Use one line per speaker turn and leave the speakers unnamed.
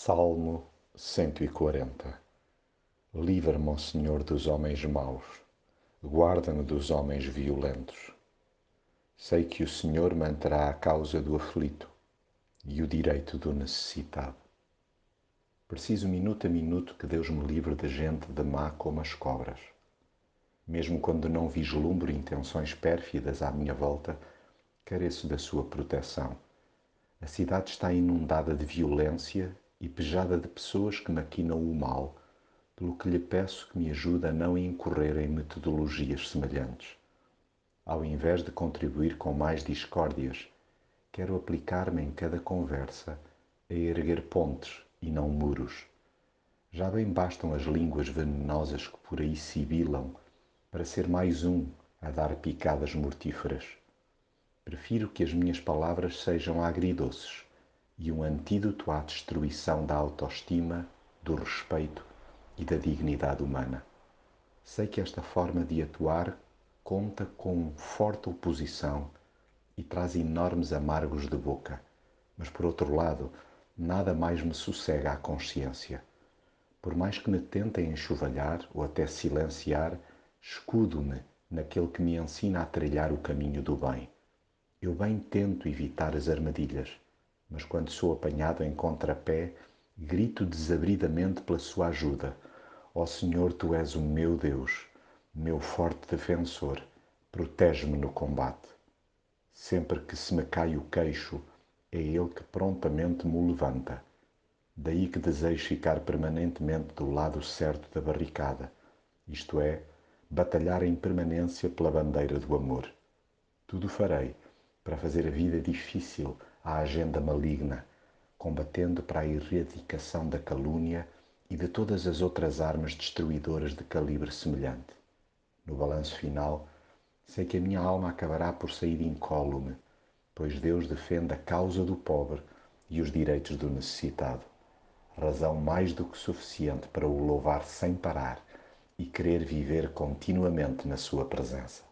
Salmo 140 Livra-me, ó Senhor, dos homens maus, guarda-me dos homens violentos. Sei que o Senhor manterá a causa do aflito e o direito do necessitado. Preciso minuto a minuto que Deus me livre de gente de má como as cobras. Mesmo quando não vislumbro intenções pérfidas à minha volta, careço da sua proteção. A cidade está inundada de violência e pejada de pessoas que maquinam o mal, pelo que lhe peço que me ajude a não incorrer em metodologias semelhantes. Ao invés de contribuir com mais discórdias, quero aplicar-me em cada conversa a erguer pontes e não muros. Já bem bastam as línguas venenosas que por aí sibilam para ser mais um a dar picadas mortíferas. Prefiro que as minhas palavras sejam agridoces e um antídoto à destruição da autoestima, do respeito e da dignidade humana. Sei que esta forma de atuar conta com forte oposição e traz enormes amargos de boca, mas por outro lado, nada mais me sossega a consciência. Por mais que me tentem enxovalhar ou até silenciar, escudo-me naquele que me ensina a trilhar o caminho do bem. Eu bem tento evitar as armadilhas, mas quando sou apanhado em contrapé, grito desabridamente pela sua ajuda. Ó oh Senhor, tu és o meu Deus, meu forte defensor, protege-me no combate. Sempre que se me cai o queixo, é Ele que prontamente me levanta. Daí que desejo ficar permanentemente do lado certo da barricada, isto é, batalhar em permanência pela bandeira do amor. Tudo farei para fazer a vida difícil à agenda maligna, combatendo para a erradicação da calúnia e de todas as outras armas destruidoras de calibre semelhante. No balanço final, sei que a minha alma acabará por sair incólume, pois Deus defende a causa do pobre e os direitos do necessitado. Razão mais do que suficiente para o louvar sem parar e querer viver continuamente na sua presença.